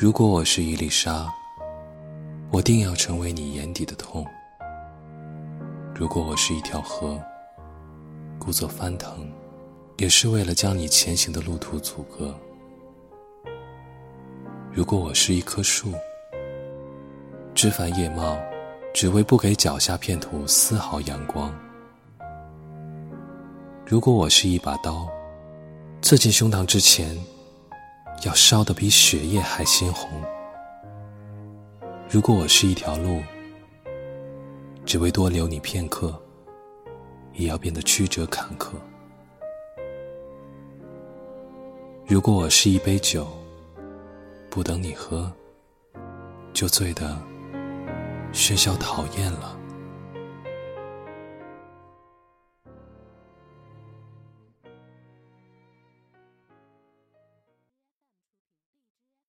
如果我是一粒沙，我定要成为你眼底的痛；如果我是一条河，故作翻腾，也是为了将你前行的路途阻隔；如果我是一棵树，枝繁叶茂，只为不给脚下片土丝毫阳光；如果我是一把刀，刺进胸膛之前。要烧得比血液还鲜红。如果我是一条路，只为多留你片刻，也要变得曲折坎坷。如果我是一杯酒，不等你喝，就醉得喧嚣讨厌了。